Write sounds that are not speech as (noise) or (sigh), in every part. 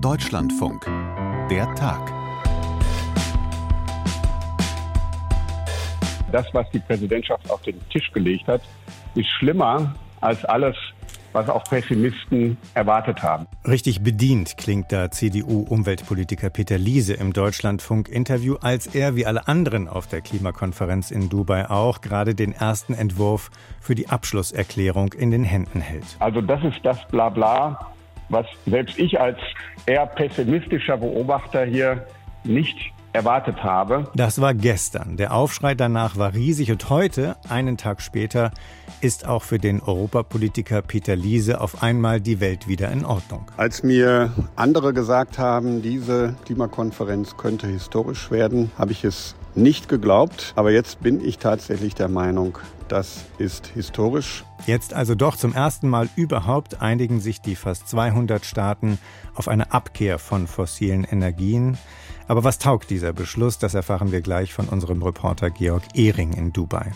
Deutschlandfunk. Der Tag. Das, was die Präsidentschaft auf den Tisch gelegt hat, ist schlimmer als alles, was auch Pessimisten erwartet haben. Richtig bedient klingt da CDU-Umweltpolitiker Peter Liese im Deutschlandfunk-Interview, als er wie alle anderen auf der Klimakonferenz in Dubai auch gerade den ersten Entwurf für die Abschlusserklärung in den Händen hält. Also das ist das Blabla, was selbst ich als eher pessimistischer Beobachter hier nicht erwartet habe. Das war gestern. Der Aufschrei danach war riesig und heute, einen Tag später, ist auch für den Europapolitiker Peter Liese auf einmal die Welt wieder in Ordnung. Als mir andere gesagt haben, diese Klimakonferenz könnte historisch werden, habe ich es nicht geglaubt. Aber jetzt bin ich tatsächlich der Meinung, das ist historisch. Jetzt also doch zum ersten Mal überhaupt einigen sich die fast 200 Staaten auf eine Abkehr von fossilen Energien. Aber was taugt dieser Beschluss? Das erfahren wir gleich von unserem Reporter Georg Ehring in Dubai.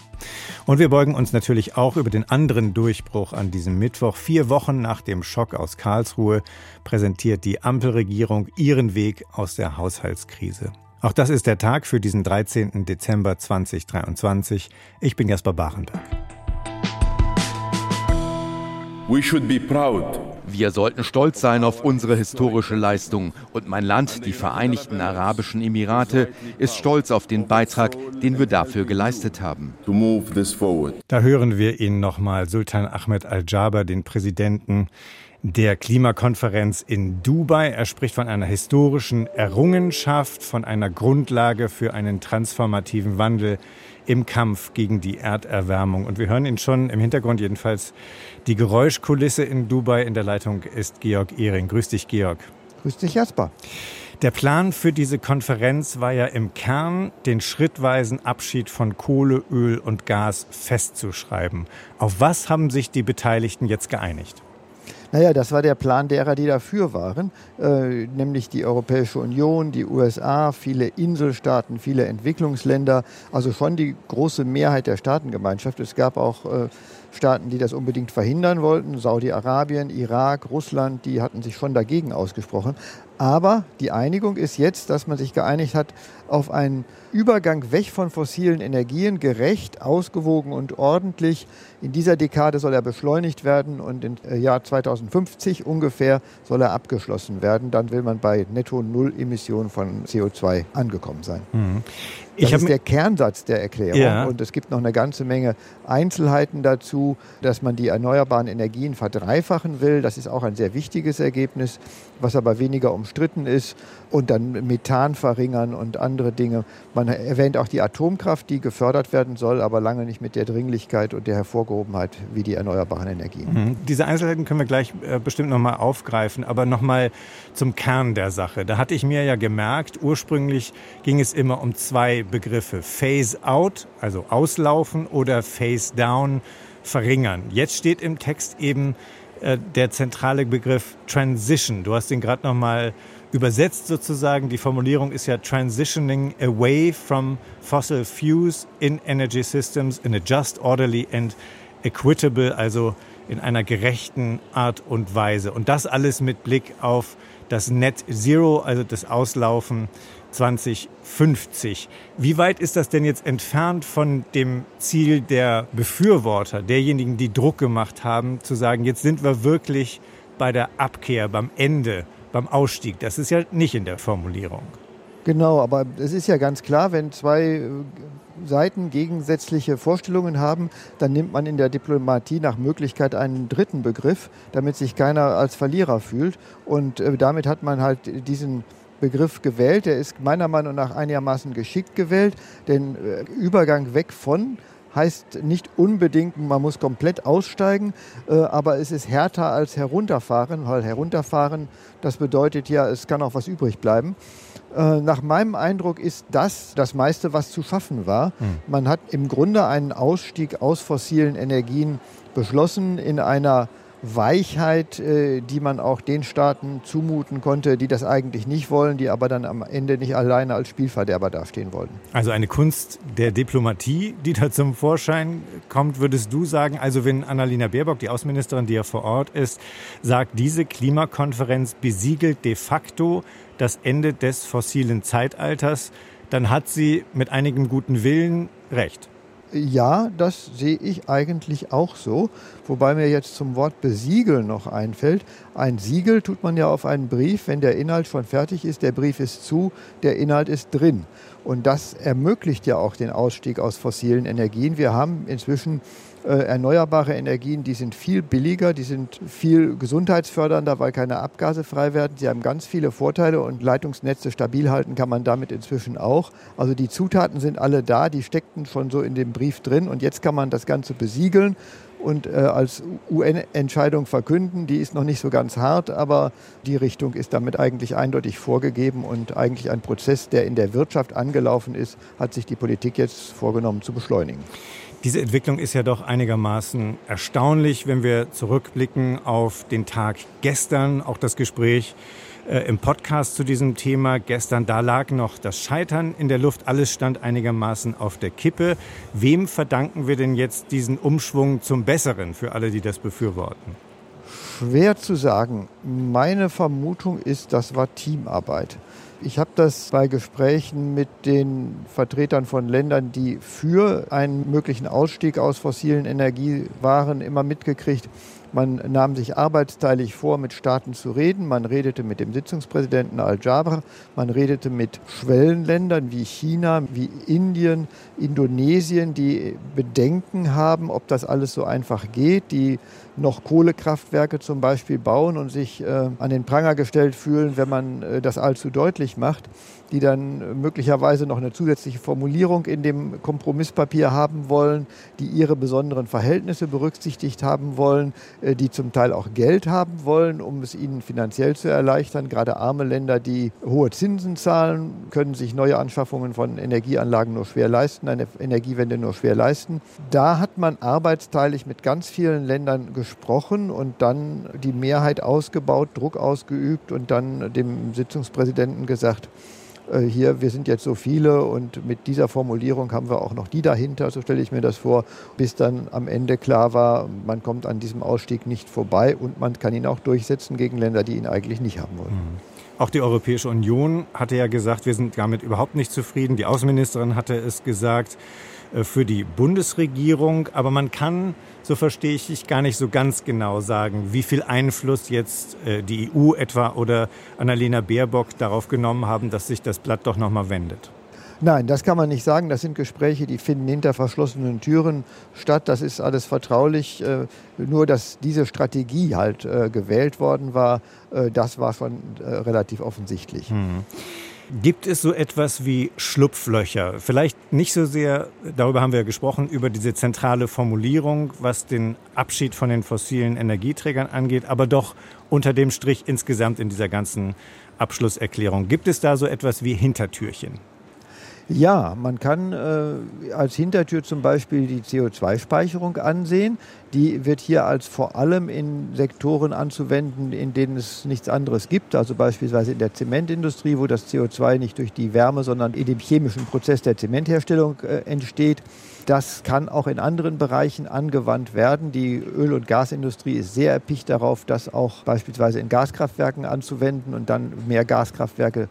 Und wir beugen uns natürlich auch über den anderen Durchbruch an diesem Mittwoch. Vier Wochen nach dem Schock aus Karlsruhe präsentiert die Ampelregierung ihren Weg aus der Haushaltskrise. Auch das ist der Tag für diesen 13. Dezember 2023. Ich bin Jasper Barenberg. We should be proud wir sollten stolz sein auf unsere historische Leistung. Und mein Land, die Vereinigten Arabischen Emirate, ist stolz auf den Beitrag, den wir dafür geleistet haben. Da hören wir ihn nochmal, Sultan Ahmed Al-Jaber, den Präsidenten der Klimakonferenz in Dubai. Er spricht von einer historischen Errungenschaft, von einer Grundlage für einen transformativen Wandel im Kampf gegen die Erderwärmung. Und wir hören ihn schon im Hintergrund jedenfalls die Geräuschkulisse in Dubai. In der Leitung ist Georg Ehring. Grüß dich, Georg. Grüß dich, Jasper. Der Plan für diese Konferenz war ja im Kern, den schrittweisen Abschied von Kohle, Öl und Gas festzuschreiben. Auf was haben sich die Beteiligten jetzt geeinigt? Naja, das war der Plan derer, die dafür waren, äh, nämlich die Europäische Union, die USA, viele Inselstaaten, viele Entwicklungsländer, also schon die große Mehrheit der Staatengemeinschaft. Es gab auch äh, Staaten, die das unbedingt verhindern wollten, Saudi-Arabien, Irak, Russland, die hatten sich schon dagegen ausgesprochen. Aber die Einigung ist jetzt, dass man sich geeinigt hat auf einen Übergang weg von fossilen Energien, gerecht, ausgewogen und ordentlich. In dieser Dekade soll er beschleunigt werden und im äh, Jahr 2050 ungefähr soll er abgeschlossen werden. Dann will man bei netto Null Emissionen von CO2 angekommen sein. Mhm. Das ist der Kernsatz der Erklärung. Ja. Und es gibt noch eine ganze Menge Einzelheiten dazu, dass man die erneuerbaren Energien verdreifachen will. Das ist auch ein sehr wichtiges Ergebnis, was aber weniger umstritten ist. Und dann Methan verringern und andere Dinge. Man erwähnt auch die Atomkraft, die gefördert werden soll, aber lange nicht mit der Dringlichkeit und der Hervorgehobenheit wie die erneuerbaren Energien. Mhm. Diese Einzelheiten können wir gleich äh, bestimmt nochmal aufgreifen. Aber nochmal zum Kern der Sache. Da hatte ich mir ja gemerkt, ursprünglich ging es immer um zwei Begriffe. Phase out, also auslaufen, oder Phase down, verringern. Jetzt steht im Text eben äh, der zentrale Begriff Transition. Du hast ihn gerade nochmal übersetzt sozusagen. Die Formulierung ist ja Transitioning away from fossil fuels in energy systems in a just, orderly and equitable, also in einer gerechten Art und Weise. Und das alles mit Blick auf das Net Zero, also das Auslaufen 2050. Wie weit ist das denn jetzt entfernt von dem Ziel der Befürworter, derjenigen, die Druck gemacht haben, zu sagen, jetzt sind wir wirklich bei der Abkehr, beim Ende, beim Ausstieg? Das ist ja nicht in der Formulierung. Genau, aber es ist ja ganz klar, wenn zwei äh, Seiten gegensätzliche Vorstellungen haben, dann nimmt man in der Diplomatie nach Möglichkeit einen dritten Begriff, damit sich keiner als Verlierer fühlt. Und äh, damit hat man halt diesen Begriff gewählt. Der ist meiner Meinung nach einigermaßen geschickt gewählt, denn äh, Übergang weg von heißt nicht unbedingt, man muss komplett aussteigen, äh, aber es ist härter als herunterfahren, weil herunterfahren, das bedeutet ja, es kann auch was übrig bleiben. Äh, nach meinem Eindruck ist das das meiste, was zu schaffen war. Hm. Man hat im Grunde einen Ausstieg aus fossilen Energien beschlossen in einer Weichheit, äh, die man auch den Staaten zumuten konnte, die das eigentlich nicht wollen, die aber dann am Ende nicht alleine als Spielverderber dastehen wollten. Also eine Kunst der Diplomatie, die da zum Vorschein kommt, würdest du sagen, also wenn Annalena Baerbock, die Außenministerin, die ja vor Ort ist, sagt, diese Klimakonferenz besiegelt de facto das Ende des fossilen Zeitalters, dann hat sie mit einigem guten Willen recht. Ja, das sehe ich eigentlich auch so. Wobei mir jetzt zum Wort besiegeln noch einfällt. Ein Siegel tut man ja auf einen Brief, wenn der Inhalt schon fertig ist, der Brief ist zu, der Inhalt ist drin. Und das ermöglicht ja auch den Ausstieg aus fossilen Energien. Wir haben inzwischen erneuerbare Energien, die sind viel billiger, die sind viel gesundheitsfördernder, weil keine Abgase frei werden. Sie haben ganz viele Vorteile und Leitungsnetze stabil halten kann man damit inzwischen auch. Also die Zutaten sind alle da, die steckten schon so in dem Brief drin und jetzt kann man das Ganze besiegeln und äh, als UN-Entscheidung verkünden. Die ist noch nicht so ganz hart, aber die Richtung ist damit eigentlich eindeutig vorgegeben und eigentlich ein Prozess, der in der Wirtschaft angelaufen ist, hat sich die Politik jetzt vorgenommen zu beschleunigen. Diese Entwicklung ist ja doch einigermaßen erstaunlich, wenn wir zurückblicken auf den Tag gestern, auch das Gespräch äh, im Podcast zu diesem Thema gestern. Da lag noch das Scheitern in der Luft, alles stand einigermaßen auf der Kippe. Wem verdanken wir denn jetzt diesen Umschwung zum Besseren für alle, die das befürworten? Schwer zu sagen. Meine Vermutung ist, das war Teamarbeit. Ich habe das bei Gesprächen mit den Vertretern von Ländern, die für einen möglichen Ausstieg aus fossilen Energie waren, immer mitgekriegt. Man nahm sich arbeitsteilig vor, mit Staaten zu reden. Man redete mit dem Sitzungspräsidenten Al-Jaber. Man redete mit Schwellenländern wie China, wie Indien, Indonesien, die Bedenken haben, ob das alles so einfach geht, die noch Kohlekraftwerke zum Beispiel bauen und sich äh, an den Pranger gestellt fühlen, wenn man äh, das allzu deutlich macht die dann möglicherweise noch eine zusätzliche Formulierung in dem Kompromisspapier haben wollen, die ihre besonderen Verhältnisse berücksichtigt haben wollen, äh, die zum Teil auch Geld haben wollen, um es ihnen finanziell zu erleichtern. Gerade arme Länder, die hohe Zinsen zahlen, können sich neue Anschaffungen von Energieanlagen nur schwer leisten, eine Energiewende nur schwer leisten. Da hat man arbeitsteilig mit ganz vielen Ländern gesprochen und dann die Mehrheit ausgebaut, Druck ausgeübt und dann dem Sitzungspräsidenten gesagt, hier, wir sind jetzt so viele und mit dieser Formulierung haben wir auch noch die dahinter, so stelle ich mir das vor, bis dann am Ende klar war, man kommt an diesem Ausstieg nicht vorbei und man kann ihn auch durchsetzen gegen Länder, die ihn eigentlich nicht haben wollen. Mhm. Auch die Europäische Union hatte ja gesagt, wir sind damit überhaupt nicht zufrieden. Die Außenministerin hatte es gesagt äh, für die Bundesregierung. Aber man kann, so verstehe ich dich, gar nicht so ganz genau sagen, wie viel Einfluss jetzt äh, die EU etwa oder Annalena Baerbock darauf genommen haben, dass sich das Blatt doch nochmal wendet. Nein, das kann man nicht sagen. Das sind Gespräche, die finden hinter verschlossenen Türen statt. Das ist alles vertraulich. Äh, nur, dass diese Strategie halt gewählt worden war, das war schon relativ offensichtlich. Mhm. Gibt es so etwas wie Schlupflöcher? Vielleicht nicht so sehr, darüber haben wir gesprochen, über diese zentrale Formulierung, was den Abschied von den fossilen Energieträgern angeht, aber doch unter dem Strich insgesamt in dieser ganzen Abschlusserklärung. Gibt es da so etwas wie Hintertürchen? Ja, man kann äh, als Hintertür zum Beispiel die CO2-Speicherung ansehen. Die wird hier als vor allem in Sektoren anzuwenden, in denen es nichts anderes gibt. Also beispielsweise in der Zementindustrie, wo das CO2 nicht durch die Wärme, sondern in dem chemischen Prozess der Zementherstellung äh, entsteht. Das kann auch in anderen Bereichen angewandt werden. Die Öl- und Gasindustrie ist sehr erpicht darauf, das auch beispielsweise in Gaskraftwerken anzuwenden und dann mehr Gaskraftwerke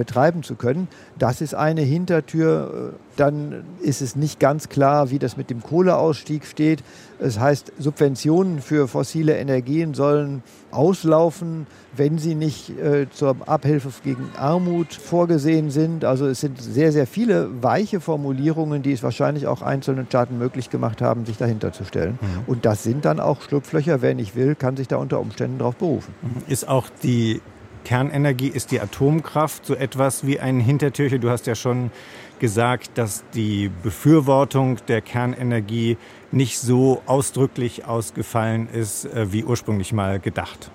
betreiben zu können. Das ist eine Hintertür. Dann ist es nicht ganz klar, wie das mit dem Kohleausstieg steht. Es heißt, Subventionen für fossile Energien sollen auslaufen, wenn sie nicht äh, zur Abhilfe gegen Armut vorgesehen sind. Also es sind sehr, sehr viele weiche Formulierungen, die es wahrscheinlich auch einzelnen Staaten möglich gemacht haben, sich dahinter zu stellen. Mhm. Und das sind dann auch Schlupflöcher. Wer nicht will, kann sich da unter Umständen darauf berufen. Ist auch die Kernenergie ist die Atomkraft so etwas wie ein Hintertürchen. Du hast ja schon gesagt, dass die Befürwortung der Kernenergie nicht so ausdrücklich ausgefallen ist, äh, wie ursprünglich mal gedacht.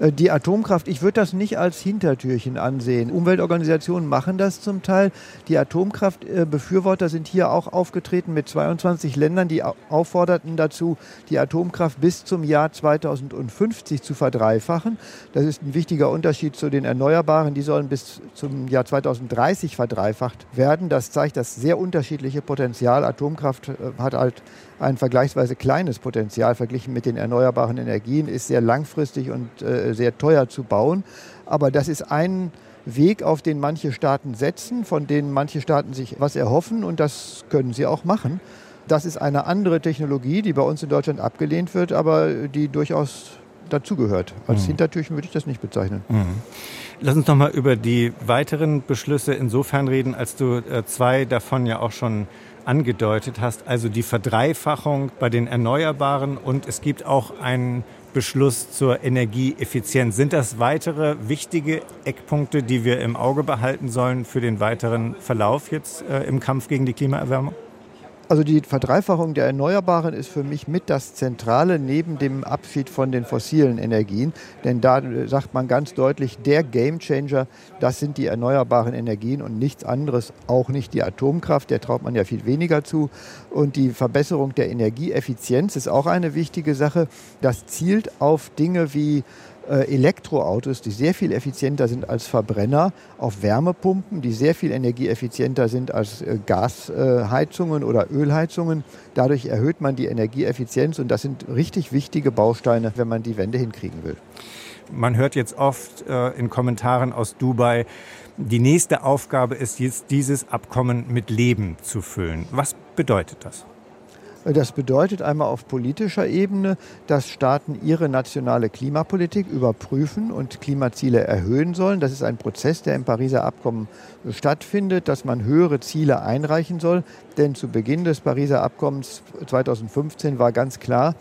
Äh, die Atomkraft, ich würde das nicht als Hintertürchen ansehen. Umweltorganisationen machen das zum Teil. Die Atomkraftbefürworter sind hier auch aufgetreten mit 22 Ländern, die aufforderten dazu, die Atomkraft bis zum Jahr 2050 zu verdreifachen. Das ist ein wichtiger Unterschied zu den Erneuerbaren. Die sollen bis zum Jahr 2030 verdreifacht werden. Das zeigt das sehr unterschiedliche Potenzial. Atomkraft äh, hat halt ein vergleichsweise kleines Potenzial verglichen mit den erneuerbaren Energien, ist sehr langfristig und äh, sehr teuer zu bauen. Aber das ist ein Weg, auf den manche Staaten setzen, von denen manche Staaten sich was erhoffen und das können sie auch machen. Das ist eine andere Technologie, die bei uns in Deutschland abgelehnt wird, aber die durchaus dazugehört. Als mhm. Hintertürchen würde ich das nicht bezeichnen. Mhm. Lass uns noch mal über die weiteren Beschlüsse insofern reden, als du äh, zwei davon ja auch schon angedeutet hast, also die Verdreifachung bei den Erneuerbaren und es gibt auch einen Beschluss zur Energieeffizienz. Sind das weitere wichtige Eckpunkte, die wir im Auge behalten sollen für den weiteren Verlauf jetzt äh, im Kampf gegen die Klimaerwärmung? Also die Verdreifachung der Erneuerbaren ist für mich mit das Zentrale neben dem Abschied von den fossilen Energien. Denn da sagt man ganz deutlich, der Gamechanger, das sind die erneuerbaren Energien und nichts anderes, auch nicht die Atomkraft, der traut man ja viel weniger zu. Und die Verbesserung der Energieeffizienz ist auch eine wichtige Sache. Das zielt auf Dinge wie äh, Elektroautos, die sehr viel effizienter sind als Verbrenner, auf Wärmepumpen, die sehr viel energieeffizienter sind als äh, Gasheizungen oder Ölheizungen. Dadurch erhöht man die Energieeffizienz und das sind richtig wichtige Bausteine, wenn man die Wende hinkriegen will. Man hört jetzt oft äh, in Kommentaren aus Dubai, die nächste Aufgabe ist jetzt, dieses Abkommen mit Leben zu füllen. Was bedeutet das? Das bedeutet einmal auf politischer Ebene, dass Staaten ihre nationale Klimapolitik überprüfen und Klimaziele erhöhen sollen. Das ist ein Prozess, der im Pariser Abkommen stattfindet, dass man höhere Ziele einreichen soll. Denn zu Beginn des Pariser Abkommens 2015 war ganz klar,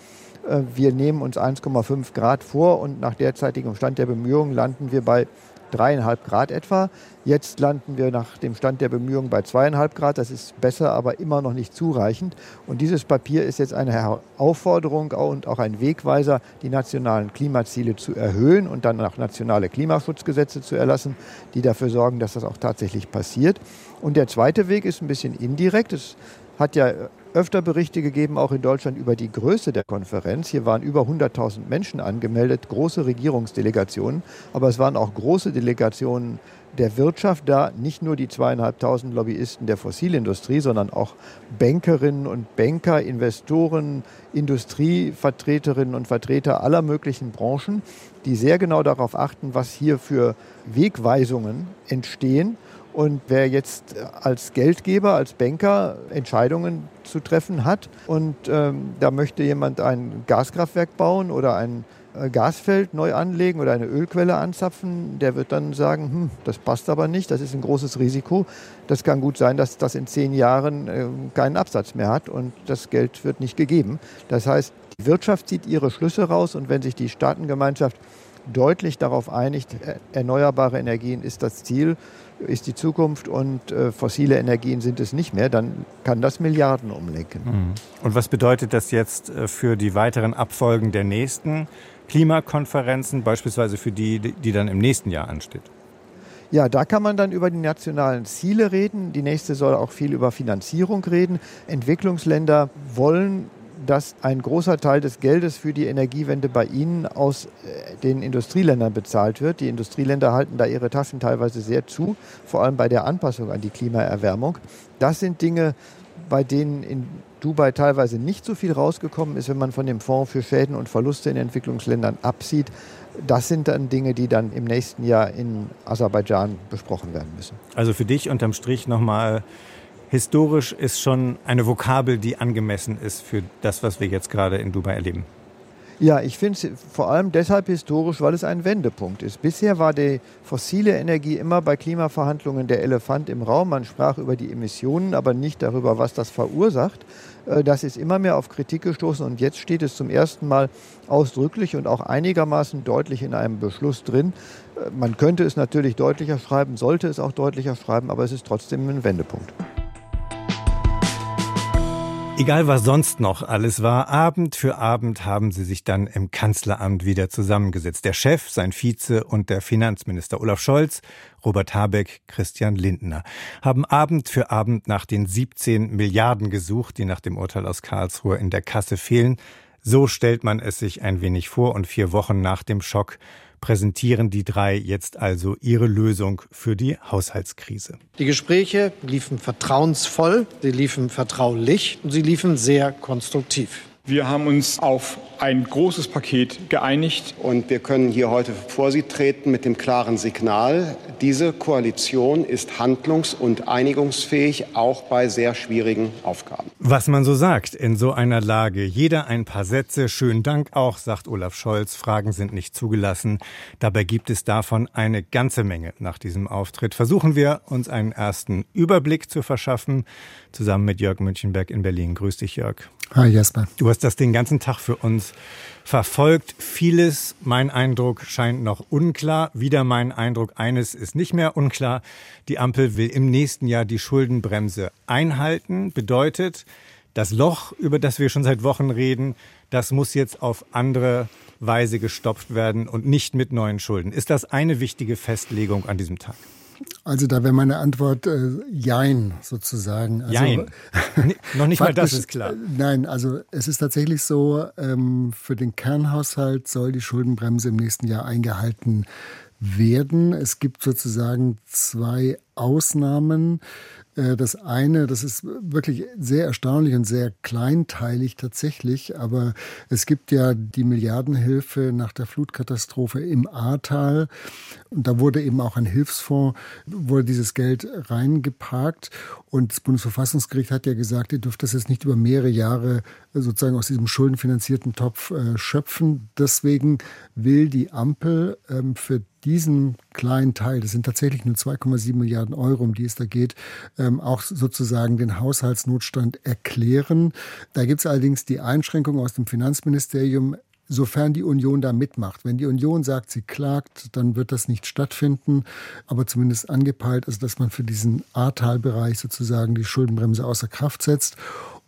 äh, wir nehmen uns 1,5 Grad vor und nach derzeitigem Stand der Bemühungen landen wir bei dreieinhalb Grad etwa. Jetzt landen wir nach dem Stand der Bemühungen bei zweieinhalb Grad. Das ist besser, aber immer noch nicht zureichend. Und dieses Papier ist jetzt eine Aufforderung und auch ein Wegweiser, die nationalen Klimaziele zu erhöhen und dann nach nationale Klimaschutzgesetze zu erlassen, die dafür sorgen, dass das auch tatsächlich passiert. Und der zweite Weg ist ein bisschen indirekt. Es hat ja öfter Berichte gegeben, auch in Deutschland, über die Größe der Konferenz. Hier waren über 100.000 Menschen angemeldet, große Regierungsdelegationen, aber es waren auch große Delegationen der Wirtschaft da, nicht nur die zweieinhalbtausend Lobbyisten der Fossilindustrie, sondern auch Bankerinnen und Banker, Investoren, Industrievertreterinnen und Vertreter aller möglichen Branchen, die sehr genau darauf achten, was hier für Wegweisungen entstehen und wer jetzt als Geldgeber, als Banker Entscheidungen zu treffen hat und ähm, da möchte jemand ein Gaskraftwerk bauen oder ein äh, Gasfeld neu anlegen oder eine Ölquelle anzapfen, der wird dann sagen, hm, das passt aber nicht, das ist ein großes Risiko. Das kann gut sein, dass das in zehn Jahren äh, keinen Absatz mehr hat und das Geld wird nicht gegeben. Das heißt, die Wirtschaft zieht ihre Schlüsse raus und wenn sich die Staatengemeinschaft deutlich darauf einigt, erneuerbare Energien ist das Ziel, ist die Zukunft und äh, fossile Energien sind es nicht mehr, dann kann das Milliarden umlenken. Mhm. Und was bedeutet das jetzt äh, für die weiteren Abfolgen der nächsten Klimakonferenzen, beispielsweise für die, die dann im nächsten Jahr ansteht? Ja, da kann man dann über die nationalen Ziele reden. Die nächste soll auch viel über Finanzierung reden. Entwicklungsländer wollen dass ein großer Teil des Geldes für die Energiewende bei Ihnen aus äh, den Industrieländern bezahlt wird. Die Industrieländer halten da ihre Taschen teilweise sehr zu, vor allem bei der Anpassung an die Klimaerwärmung. Das sind Dinge, bei denen in Dubai teilweise nicht so viel rausgekommen ist, wenn man von dem Fonds für Schäden und Verluste in Entwicklungsländern absieht. Das sind dann Dinge, die dann im nächsten Jahr in Aserbaidschan besprochen werden müssen. Also für dich unterm Strich nochmal historisch ist schon eine Vokabel, die angemessen ist für das, was wir jetzt gerade in Dubai erleben. Ja, ich finde es vor allem deshalb historisch, weil es ein Wendepunkt ist. Bisher war die fossile Energie immer bei Klimaverhandlungen der Elefant im Raum. Man sprach über die Emissionen, aber nicht darüber, was das verursacht. Äh, das ist immer mehr auf Kritik gestoßen und jetzt steht es zum ersten Mal ausdrücklich und auch einigermaßen deutlich in einem Beschluss drin. Äh, man könnte es natürlich deutlicher schreiben, sollte es auch deutlicher schreiben, aber es ist trotzdem ein Wendepunkt. Egal was sonst noch alles war, Abend für Abend haben sie sich dann im Kanzleramt wieder zusammengesetzt. Der Chef, sein Vize und der Finanzminister Olaf Scholz, Robert Habeck, Christian Lindner haben Abend für Abend nach den 17 Milliarden gesucht, die nach dem Urteil aus Karlsruhe in der Kasse fehlen. So stellt man es sich ein wenig vor und vier Wochen nach dem Schock präsentieren die drei jetzt also ihre Lösung für die Haushaltskrise. Die Gespräche liefen vertrauensvoll, sie liefen vertraulich und sie liefen sehr konstruktiv. Wir haben uns auf ein großes Paket geeinigt. Und wir können hier heute vor Sie treten mit dem klaren Signal, diese Koalition ist handlungs- und einigungsfähig, auch bei sehr schwierigen Aufgaben. Was man so sagt in so einer Lage. Jeder ein paar Sätze. Schönen Dank auch, sagt Olaf Scholz. Fragen sind nicht zugelassen. Dabei gibt es davon eine ganze Menge nach diesem Auftritt. Versuchen wir uns einen ersten Überblick zu verschaffen, zusammen mit Jörg Münchenberg in Berlin. Grüß dich, Jörg. Hi Jesper. Du hast das den ganzen Tag für uns verfolgt. Vieles, mein Eindruck, scheint noch unklar. Wieder mein Eindruck, eines ist nicht mehr unklar. Die Ampel will im nächsten Jahr die Schuldenbremse einhalten. Bedeutet, das Loch, über das wir schon seit Wochen reden, das muss jetzt auf andere Weise gestopft werden und nicht mit neuen Schulden. Ist das eine wichtige Festlegung an diesem Tag? Also da wäre meine Antwort äh, Jein sozusagen. Also, Jein. Noch nicht mal das ist klar. Äh, nein, also es ist tatsächlich so, ähm, für den Kernhaushalt soll die Schuldenbremse im nächsten Jahr eingehalten werden. Es gibt sozusagen zwei Ausnahmen. Äh, das eine, das ist wirklich sehr erstaunlich und sehr kleinteilig tatsächlich, aber es gibt ja die Milliardenhilfe nach der Flutkatastrophe im Ahrtal und da wurde eben auch ein Hilfsfonds, wurde dieses Geld reingeparkt und das Bundesverfassungsgericht hat ja gesagt, ihr dürft das jetzt nicht über mehrere Jahre sozusagen aus diesem schuldenfinanzierten Topf äh, schöpfen. Deswegen will die Ampel ähm, für diesen kleinen Teil, das sind tatsächlich nur 2,7 Milliarden Euro, um die es da geht, ähm, auch sozusagen den Haushaltsnotstand erklären. Da gibt es allerdings die Einschränkung aus dem Finanzministerium, sofern die Union da mitmacht. Wenn die Union sagt, sie klagt, dann wird das nicht stattfinden, aber zumindest angepeilt ist, dass man für diesen Ahrtalbereich sozusagen die Schuldenbremse außer Kraft setzt.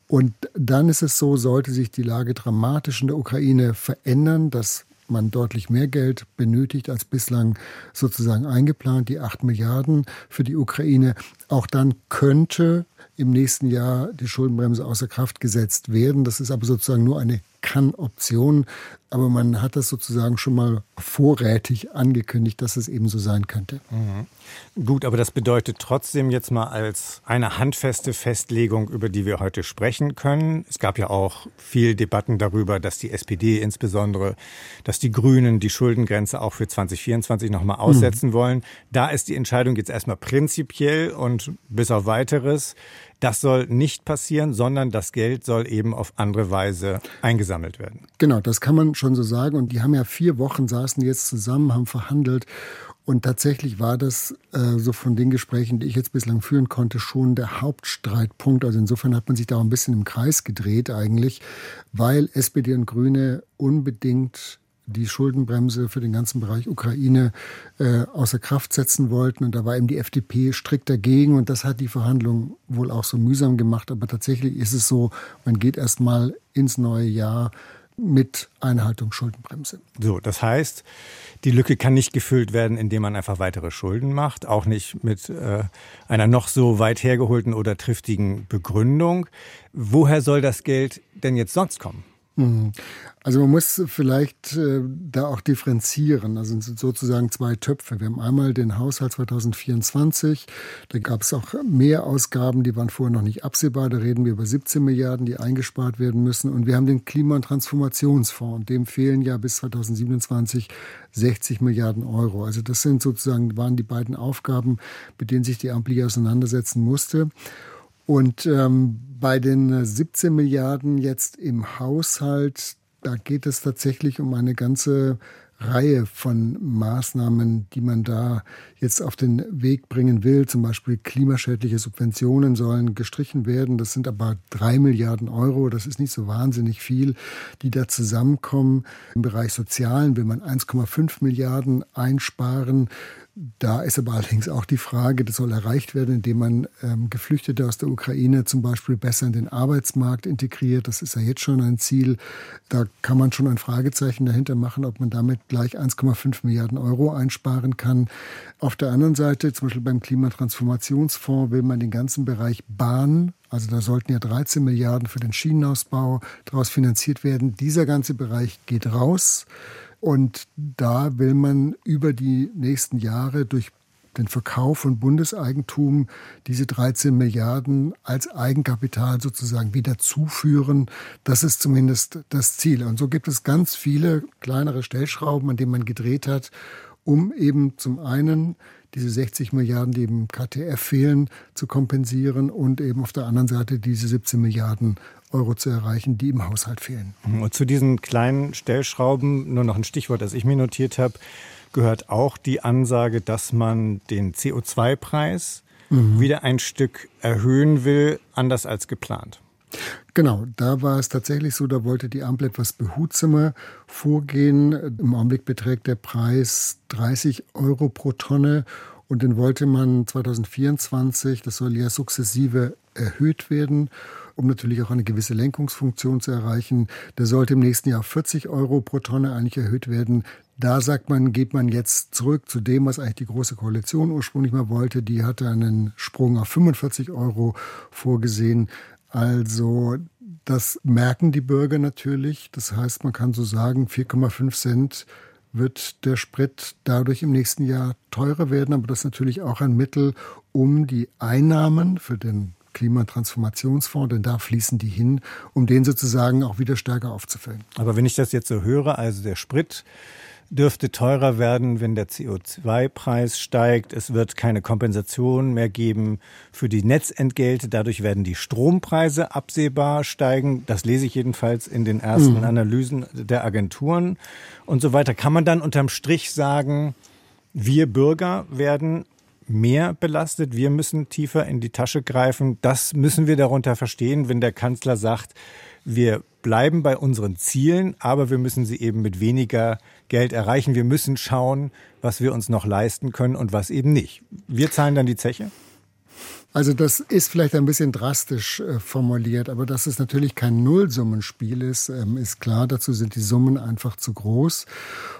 Und dann ist es so, sollte sich die Lage dramatisch in der Ukraine verändern, dass man deutlich mehr Geld benötigt als bislang sozusagen eingeplant, die 8 Milliarden für die Ukraine. Auch dann könnte im nächsten Jahr die Schuldenbremse außer Kraft gesetzt werden. Das ist aber sozusagen nur eine Kann-Option. Aber man hat das sozusagen schon mal vorrätig angekündigt, dass es eben so sein könnte. Mhm. Gut, aber das bedeutet trotzdem jetzt mal als eine handfeste Festlegung, über die wir heute sprechen können. Es gab ja auch viel Debatten darüber, dass die SPD insbesondere, dass die Grünen die Schuldengrenze auch für 2024 nochmal aussetzen mhm. wollen. Da ist die Entscheidung jetzt erstmal prinzipiell und bis auf weiteres. Das soll nicht passieren, sondern das Geld soll eben auf andere Weise eingesammelt werden. Genau, das kann man schon so sagen. Und die haben ja vier Wochen, saßen jetzt zusammen, haben verhandelt. Und tatsächlich war das äh, so von den Gesprächen, die ich jetzt bislang führen konnte, schon der Hauptstreitpunkt. Also insofern hat man sich da auch ein bisschen im Kreis gedreht eigentlich, weil SPD und Grüne unbedingt die Schuldenbremse für den ganzen Bereich Ukraine äh, außer Kraft setzen wollten. Und da war eben die FDP strikt dagegen. Und das hat die Verhandlungen wohl auch so mühsam gemacht. Aber tatsächlich ist es so, man geht erst mal ins neue Jahr mit Einhaltung Schuldenbremse. So, das heißt, die Lücke kann nicht gefüllt werden, indem man einfach weitere Schulden macht, auch nicht mit äh, einer noch so weit hergeholten oder triftigen Begründung. Woher soll das Geld denn jetzt sonst kommen? Mhm. Also man muss vielleicht äh, da auch differenzieren. Also sind sozusagen zwei Töpfe. Wir haben einmal den Haushalt 2024. Da gab es auch mehr Ausgaben, die waren vorher noch nicht absehbar. Da reden wir über 17 Milliarden, die eingespart werden müssen. Und wir haben den Klima- und Transformationsfonds. Dem fehlen ja bis 2027 60 Milliarden Euro. Also das sind sozusagen, waren die beiden Aufgaben, mit denen sich die Ampel auseinandersetzen musste. Und ähm, bei den 17 Milliarden jetzt im Haushalt, da geht es tatsächlich um eine ganze Reihe von Maßnahmen, die man da jetzt auf den Weg bringen will. Zum Beispiel klimaschädliche Subventionen sollen gestrichen werden. Das sind aber drei Milliarden Euro. Das ist nicht so wahnsinnig viel, die da zusammenkommen. Im Bereich Sozialen will man 1,5 Milliarden einsparen. Da ist aber allerdings auch die Frage, das soll erreicht werden, indem man ähm, Geflüchtete aus der Ukraine zum Beispiel besser in den Arbeitsmarkt integriert. Das ist ja jetzt schon ein Ziel. Da kann man schon ein Fragezeichen dahinter machen, ob man damit gleich 1,5 Milliarden Euro einsparen kann. Auf der anderen Seite, zum Beispiel beim Klimatransformationsfonds, will man den ganzen Bereich Bahn also da sollten ja 13 Milliarden für den Schienenausbau daraus finanziert werden. Dieser ganze Bereich geht raus. Und da will man über die nächsten Jahre durch den Verkauf von Bundeseigentum diese 13 Milliarden als Eigenkapital sozusagen wieder zuführen. Das ist zumindest das Ziel. Und so gibt es ganz viele kleinere Stellschrauben, an denen man gedreht hat, um eben zum einen diese 60 Milliarden, die im KTF fehlen, zu kompensieren und eben auf der anderen Seite diese 17 Milliarden Euro zu erreichen, die im Haushalt fehlen. Und zu diesen kleinen Stellschrauben, nur noch ein Stichwort, das ich mir notiert habe, gehört auch die Ansage, dass man den CO2-Preis mhm. wieder ein Stück erhöhen will, anders als geplant. Genau, da war es tatsächlich so, da wollte die Ampel etwas behutsamer vorgehen. Im Augenblick beträgt der Preis 30 Euro pro Tonne und den wollte man 2024, das soll ja sukzessive erhöht werden, um natürlich auch eine gewisse Lenkungsfunktion zu erreichen. Der sollte im nächsten Jahr 40 Euro pro Tonne eigentlich erhöht werden. Da sagt man, geht man jetzt zurück zu dem, was eigentlich die Große Koalition ursprünglich mal wollte. Die hatte einen Sprung auf 45 Euro vorgesehen. Also das merken die Bürger natürlich. Das heißt, man kann so sagen, 4,5 Cent wird der Sprit dadurch im nächsten Jahr teurer werden. Aber das ist natürlich auch ein Mittel, um die Einnahmen für den Klimatransformationsfonds, denn da fließen die hin, um den sozusagen auch wieder stärker aufzufüllen. Aber wenn ich das jetzt so höre, also der Sprit dürfte teurer werden, wenn der CO2-Preis steigt. Es wird keine Kompensation mehr geben für die Netzentgelte. Dadurch werden die Strompreise absehbar steigen. Das lese ich jedenfalls in den ersten mhm. Analysen der Agenturen und so weiter. Kann man dann unterm Strich sagen, wir Bürger werden mehr belastet. Wir müssen tiefer in die Tasche greifen. Das müssen wir darunter verstehen, wenn der Kanzler sagt, wir bleiben bei unseren Zielen, aber wir müssen sie eben mit weniger Geld erreichen. Wir müssen schauen, was wir uns noch leisten können und was eben nicht. Wir zahlen dann die Zeche? Also das ist vielleicht ein bisschen drastisch äh, formuliert, aber dass es natürlich kein Nullsummenspiel ist, ähm, ist klar. Dazu sind die Summen einfach zu groß.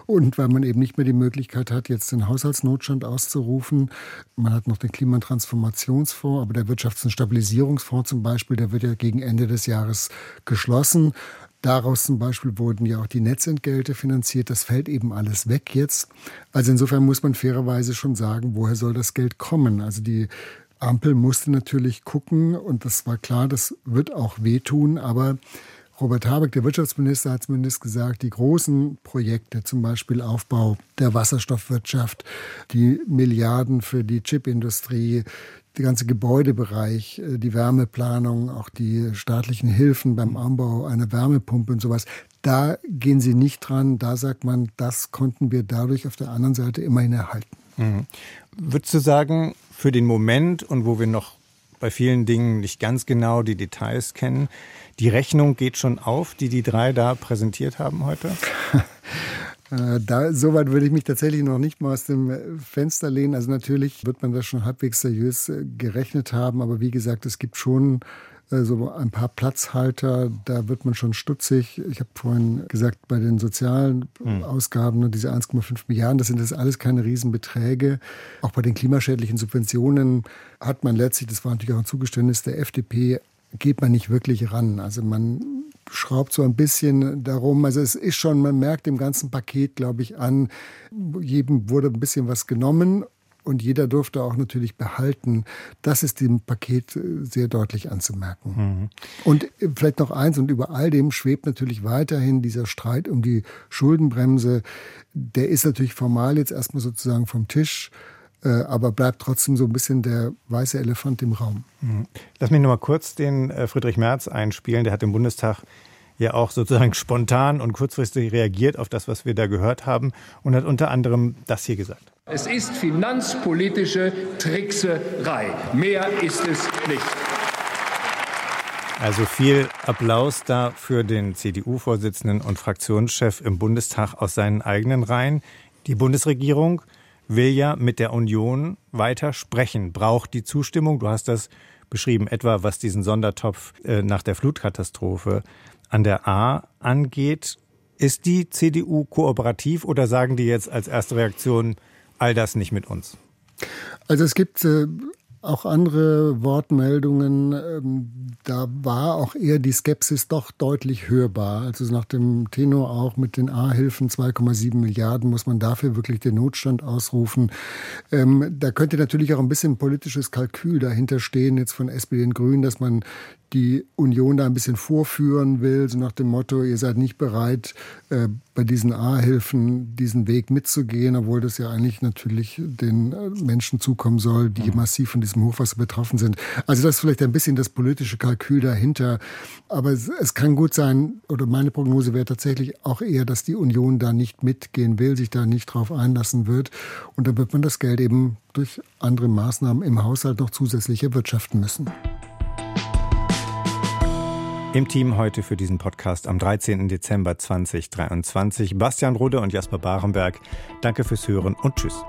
Und weil man eben nicht mehr die Möglichkeit hat, jetzt den Haushaltsnotstand auszurufen, man hat noch den Klimatransformationsfonds, aber der Wirtschafts- und Stabilisierungsfonds zum Beispiel, der wird ja gegen Ende des Jahres geschlossen. Daraus zum Beispiel wurden ja auch die Netzentgelte finanziert. Das fällt eben alles weg jetzt. Also insofern muss man fairerweise schon sagen, woher soll das Geld kommen? Also die Ampel musste natürlich gucken und das war klar, das wird auch wehtun, aber Robert Habeck, der Wirtschaftsminister, hat zumindest gesagt, die großen Projekte, zum Beispiel Aufbau der Wasserstoffwirtschaft, die Milliarden für die Chipindustrie, der ganze Gebäudebereich, äh, die Wärmeplanung, auch die staatlichen Hilfen beim Anbau einer Wärmepumpe und sowas, da gehen sie nicht dran. Da sagt man, das konnten wir dadurch auf der anderen Seite immerhin erhalten. Mhm. Würdest du sagen, für den Moment und wo wir noch bei vielen Dingen nicht ganz genau die Details kennen, die Rechnung geht schon auf, die die drei da präsentiert haben heute? (laughs) Äh, da, soweit würde ich mich tatsächlich noch nicht mal aus dem äh, Fenster lehnen. Also natürlich wird man das schon halbwegs seriös äh, gerechnet haben, aber wie gesagt, es gibt schon so ein paar Platzhalter, da wird man schon stutzig. Ich habe vorhin gesagt, bei den sozialen mhm. Ausgaben, ne, diese 1,5 Milliarden, das sind das alles keine Riesenbeträge. Auch bei den klimaschädlichen Subventionen hat man letztlich, das war natürlich auch ein Zugeständnis der FDP, geht man nicht wirklich ran. Also man schraubt so ein bisschen darum. Also es ist schon, man merkt im ganzen Paket, glaube ich, an, jedem wurde ein bisschen was genommen und jeder durfte auch natürlich behalten. Das ist dem Paket äh, sehr deutlich anzumerken. Mhm. Und äh, vielleicht noch eins, und über all dem schwebt natürlich weiterhin dieser Streit um die Schuldenbremse. Der ist natürlich formal jetzt erstmal sozusagen vom Tisch äh, aber bleibt trotzdem so ein bisschen der weiße Elefant im Raum. Mhm. Lass mich noch mal kurz den Friedrich Merz einspielen. Der hat im Bundestag ja auch sozusagen spontan und kurzfristig reagiert auf das, was wir da gehört haben und hat unter anderem das hier gesagt. Es ist finanzpolitische Trickserei. Mehr ist es nicht. Also viel Applaus da für den CDU-Vorsitzenden und Fraktionschef im Bundestag aus seinen eigenen Reihen. Die Bundesregierung will ja mit der Union weiter sprechen, braucht die Zustimmung. Du hast das beschrieben, etwa was diesen Sondertopf äh, nach der Flutkatastrophe an der A angeht. Ist die CDU kooperativ oder sagen die jetzt als erste Reaktion all das nicht mit uns? Also es gibt äh, auch andere Wortmeldungen, ähm, da war auch eher die Skepsis doch deutlich hörbar. Also nach dem Tenor auch mit den A-Hilfen 2,7 Milliarden muss man dafür wirklich den Notstand ausrufen. Ähm, da könnte natürlich auch ein bisschen politisches Kalkül dahinter stehen, jetzt von SPD und Grünen, dass man die Union da ein bisschen vorführen will, so nach dem Motto, ihr seid nicht bereit, äh, bei diesen A-Hilfen diesen Weg mitzugehen, obwohl das ja eigentlich natürlich den äh, Menschen zukommen soll, die mhm. massiv von diesem Hochwasser betroffen sind. Also das ist vielleicht ein bisschen das politische Kalkül dahinter. Aber es, es kann gut sein, oder meine Prognose wäre tatsächlich auch eher, dass die Union da nicht mitgehen will, sich da nicht drauf einlassen wird. Und dann wird man das Geld eben durch andere Maßnahmen im Haushalt noch zusätzlich erwirtschaften müssen. Im Team heute für diesen Podcast am 13. Dezember 2023 Bastian Rudde und Jasper Barenberg. Danke fürs Hören und Tschüss.